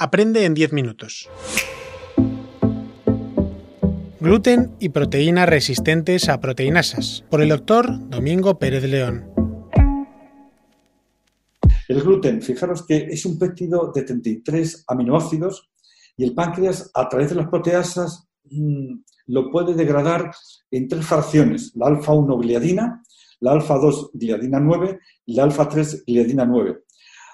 Aprende en 10 minutos. Gluten y proteínas resistentes a proteinasas, por el doctor Domingo Pérez León. El gluten, fijaros que es un péptido de 33 aminoácidos y el páncreas, a través de las proteasas, mm, lo puede degradar en tres fracciones, la alfa-1 gliadina, la alfa-2 gliadina 9 y la alfa-3 gliadina 9.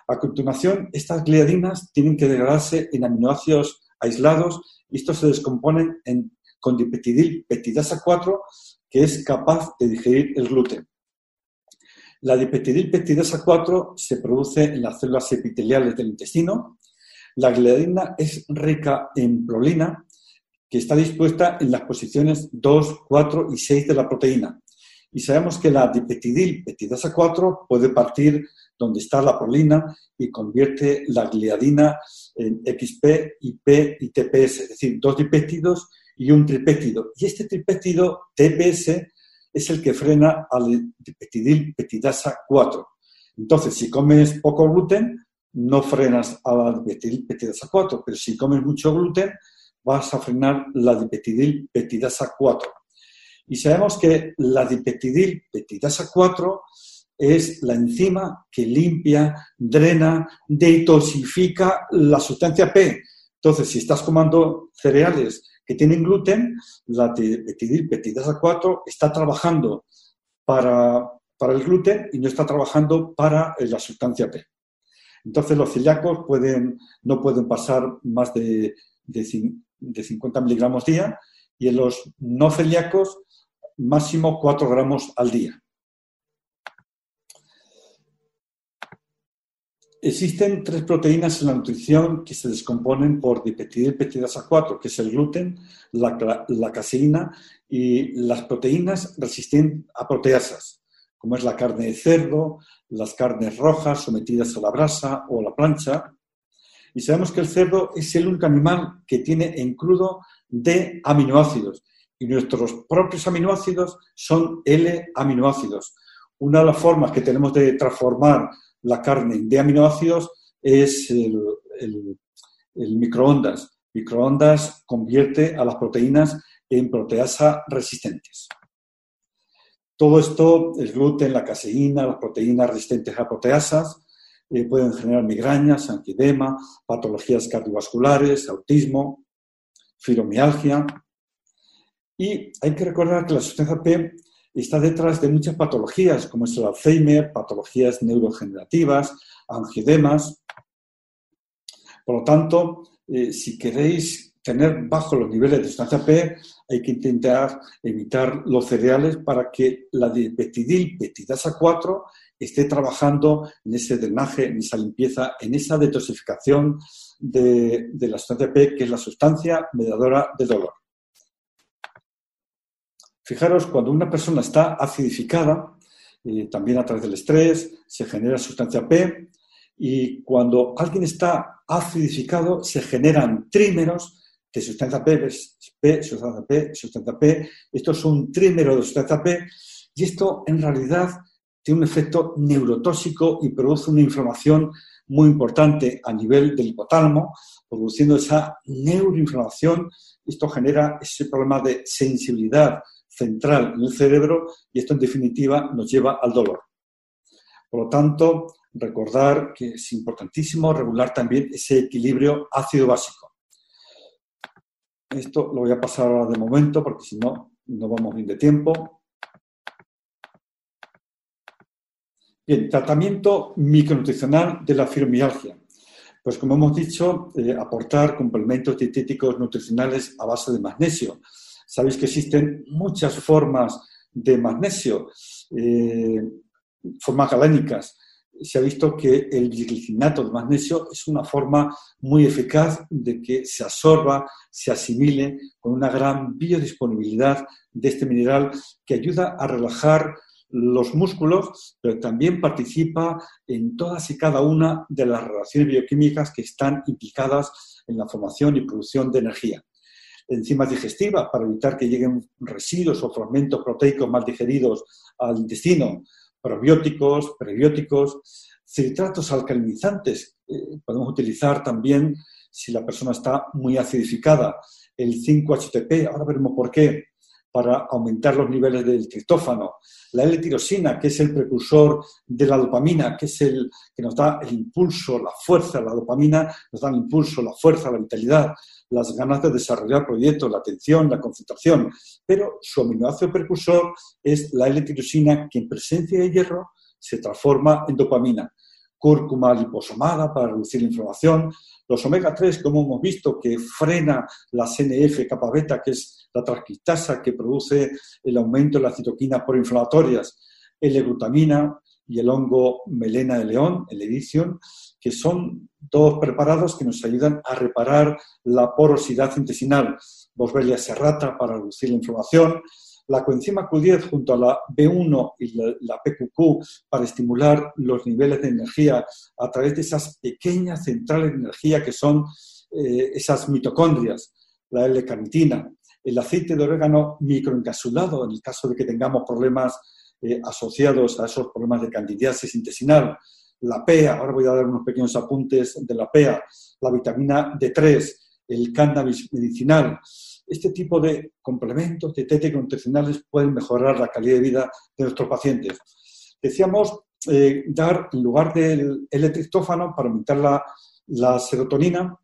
A continuación, estas gliadinas tienen que degradarse en aminoácidos aislados y estos se descomponen en, con dipeptidil petidasa 4, que es capaz de digerir el gluten. La dipeptidil petidasa 4 se produce en las células epiteliales del intestino. La gliadina es rica en prolina, que está dispuesta en las posiciones 2, 4 y 6 de la proteína. Y sabemos que la dipeptidil petidasa 4 puede partir donde está la prolina y convierte la gliadina en XP, IP y TPS, es decir, dos dipéptidos y un tripéptido. Y este tripéptido TPS es el que frena al dipeptidil petidasa 4. Entonces, si comes poco gluten, no frenas a la dipeptidil petidasa 4, pero si comes mucho gluten, vas a frenar la dipeptidil petidasa 4. Y sabemos que la dipeptidil petidasa 4 es la enzima que limpia, drena, detoxifica la sustancia P. Entonces, si estás comiendo cereales que tienen gluten, la petidasa 4 está trabajando para, el gluten y no está trabajando para la sustancia P. Entonces, los celíacos pueden, no pueden pasar más de, de, de 50 miligramos día y en los no celíacos máximo 4 gramos al día. Existen tres proteínas en la nutrición que se descomponen por dipeptidilpeptidasa 4, que es el gluten, la, caseína y las proteínas resistentes a proteasas, como es la carne de cerdo, las carnes rojas sometidas a la brasa o a la plancha. Y sabemos que el cerdo es el único animal que tiene en crudo D aminoácidos y nuestros propios aminoácidos son L-aminoácidos. Una de las formas que tenemos de transformar la carne de aminoácidos es el, microondas. Microondas convierte a las proteínas en proteasa resistentes. Todo esto, el gluten, la caseína, las proteínas resistentes a proteasas, eh, pueden generar migrañas, anquidema, patologías cardiovasculares, autismo, fibromialgia, y hay que recordar que la sustancia P está detrás de muchas patologías, como es el Alzheimer, patologías neurogenerativas, angiodemas. Por lo tanto, eh, si queréis tener bajo los niveles de sustancia P, hay que intentar evitar los cereales para que la dipeptidil petidasa 4 esté trabajando en ese drenaje, en esa limpieza, en esa detoxificación de, de la sustancia P, que es la sustancia mediadora del dolor. Fijaros, cuando una persona está acidificada, eh, también a través del estrés, se genera sustancia P, y cuando alguien está acidificado, se generan trímeros de sustancia P, P, sustancia P, sustancia P. Esto es un trímero de sustancia P, y esto en realidad tiene un efecto neurotóxico y produce una inflamación muy importante a nivel del hipotálamo, produciendo esa neuroinflamación. Esto genera ese problema de sensibilidad central en el cerebro y esto en definitiva nos lleva al dolor. Por lo tanto, recordar que es importantísimo regular también ese equilibrio ácido-básico. Esto lo voy a pasar ahora de momento porque si no, no vamos bien de tiempo. Bien, tratamiento micronutricional de la fibromialgia. Pues como hemos dicho, eh, aportar complementos dietéticos nutricionales a base de magnesio. Sabéis que existen muchas formas de magnesio, eh, formas galénicas. Se ha visto que el glicinato de magnesio es una forma muy eficaz de que se absorba, se asimile con una gran biodisponibilidad de este mineral que ayuda a relajar los músculos, pero también participa en todas y cada una de las relaciones bioquímicas que están implicadas en la formación y producción de energía enzimas digestivas para evitar que lleguen residuos o fragmentos proteicos mal digeridos al intestino, probióticos, prebióticos, citratos alcalinizantes. Eh, podemos utilizar también si la persona está muy acidificada. El 5-HTP, ahora veremos por qué, para aumentar los niveles del triptófano. La L-tirosina, que es el precursor de la dopamina, que es el que nos da el impulso, la fuerza. La dopamina nos da el impulso, la fuerza, la vitalidad, las ganas de desarrollar proyectos, la atención, la concentración. Pero su aminoácido precursor es la L-tirosina, que en presencia de hierro se transforma en dopamina cúrcuma liposomada para reducir la inflamación, los omega 3, como hemos visto, que frena la CNF capa beta, que es la transcriptasa que produce el aumento de las citoquinas proinflamatorias, L-glutamina y el hongo melena de león, el edicion, que son dos preparados que nos ayudan a reparar la porosidad intestinal. Boswellia serrata para reducir la inflamación, la coenzima Q10 junto a la B1 y la, PQQ para estimular los niveles de energía a través de esas pequeñas centrales de energía que son eh, esas mitocondrias, la L-carnitina, el aceite de orégano microencapsulado en el caso de que tengamos problemas eh, asociados a esos problemas de candidiasis intestinal, la PEA, ahora voy a dar unos pequeños apuntes de la PEA, la vitamina D3, el cannabis medicinal, este tipo de complementos dietéticos nutricionales pueden mejorar la calidad de vida de nuestros pacientes. Decíamos eh, dar, en lugar del L-triptófano, para aumentar la, serotonina,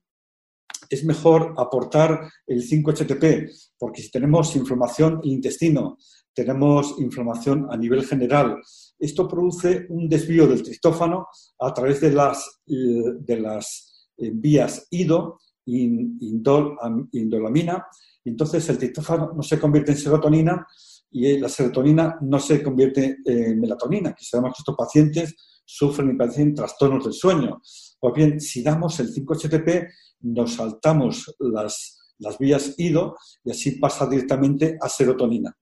es mejor aportar el 5-HTP, porque si tenemos inflamación en el intestino, tenemos inflamación a nivel general, esto produce un desvío del triptófano a través de las, eh, de las eh, vías IDO, indol, indolamina, entonces el triptófano no se convierte en serotonina y la serotonina no se convierte en melatonina, que sabemos que estos pacientes sufren y padecen trastornos del sueño. Pues bien, si damos el 5-HTP, nos saltamos las, las vías IDO y así pasa directamente a serotonina.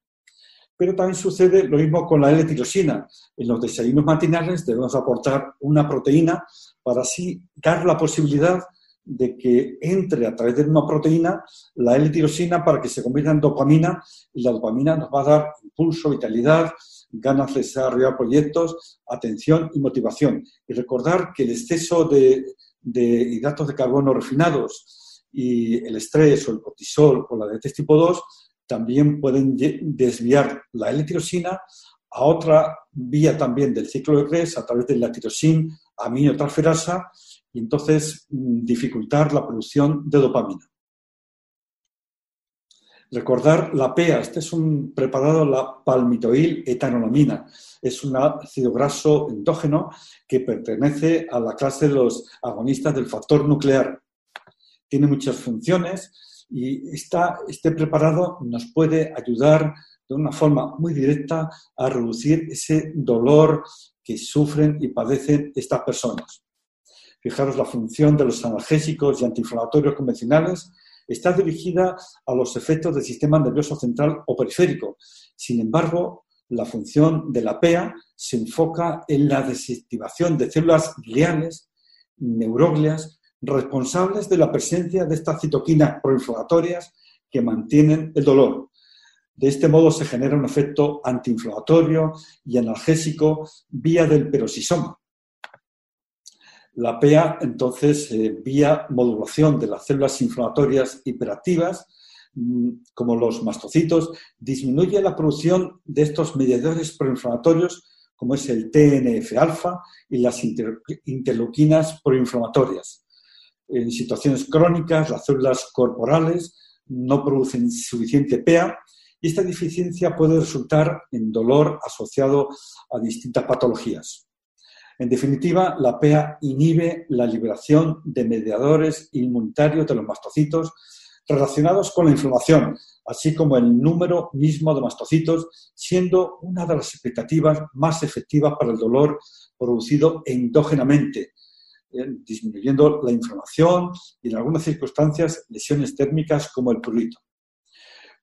Pero también sucede lo mismo con la L-tirosina. En los desayunos matinales debemos aportar una proteína para así dar la posibilidad de que entre a través de una proteína la L-tirosina para que se convierta en dopamina y la dopamina nos va a dar impulso, vitalidad, ganas de desarrollar proyectos, atención y motivación. Y recordar que el exceso de, hidratos de carbono refinados y el estrés o el cortisol o la diabetes tipo 2 también pueden desviar la L-tirosina a otra vía también del ciclo de Krebs a través de la tirosina aminotransferasa y entonces mm, dificultar la producción de dopamina. Recordar la PEA, este es un preparado, la palmitoil etanolamina. Es un ácido graso endógeno que pertenece a la clase de los agonistas del factor nuclear. Tiene muchas funciones y este preparado nos puede ayudar de una forma muy directa a reducir ese dolor que sufren y padecen estas personas. Fijaros, la función de los analgésicos y antiinflamatorios convencionales está dirigida a los efectos del sistema nervioso central o periférico. Sin embargo, la función de la PEA se enfoca en la desactivación de células gliales, neuroglias, responsables de la presencia de estas citoquinas proinflamatorias que mantienen el dolor. De este modo se genera un efecto antiinflamatorio y analgésico vía del peroxisoma. La PEA, entonces, eh, vía modulación de las células inflamatorias hiperactivas, mm, como los mastocitos, disminuye la producción de estos mediadores proinflamatorios, como es el TNF-alfa y las interleuquinas proinflamatorias. En situaciones crónicas, las células corporales no producen suficiente PEA y esta deficiencia puede resultar en dolor asociado a distintas patologías. En definitiva, la PEA inhibe la liberación de mediadores inmunitarios de los mastocitos relacionados con la inflamación, así como el número mismo de mastocitos, siendo una de las expectativas más efectivas para el dolor producido endógenamente, eh, disminuyendo la inflamación y en algunas circunstancias lesiones térmicas como el prurito.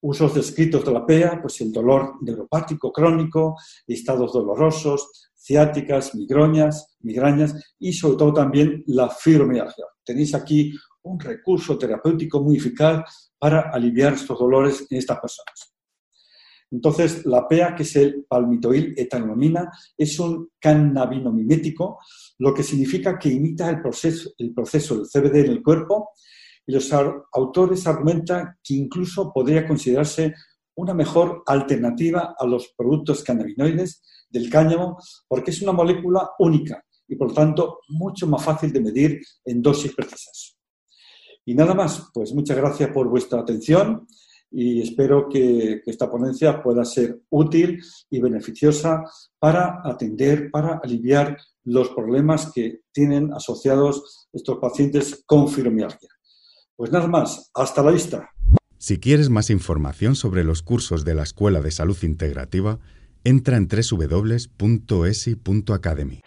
Usos descritos de la PEA, pues el dolor neuropático crónico, estados dolorosos, ciáticas, migrañas, migrañas y sobre todo también la fibromialgia. Tenéis aquí un recurso terapéutico muy eficaz para aliviar estos dolores en estas personas. Entonces, la PEA, que es el palmitoil etanolamina, es un cannabinomimético, lo que significa que imita el proceso, el proceso del CBD en el cuerpo y los autores argumentan que incluso podría considerarse una mejor alternativa a los productos cannabinoides del cáñamo porque es una molécula única y por lo tanto mucho más fácil de medir en dosis precisas. Y nada más, pues muchas gracias por vuestra atención y espero que, esta ponencia pueda ser útil y beneficiosa para atender, para aliviar los problemas que tienen asociados estos pacientes con fibromialgia. Pues nada más, hasta la vista. Si quieres más información sobre los cursos de la Escuela de Salud Integrativa, entra en www.esi.academy.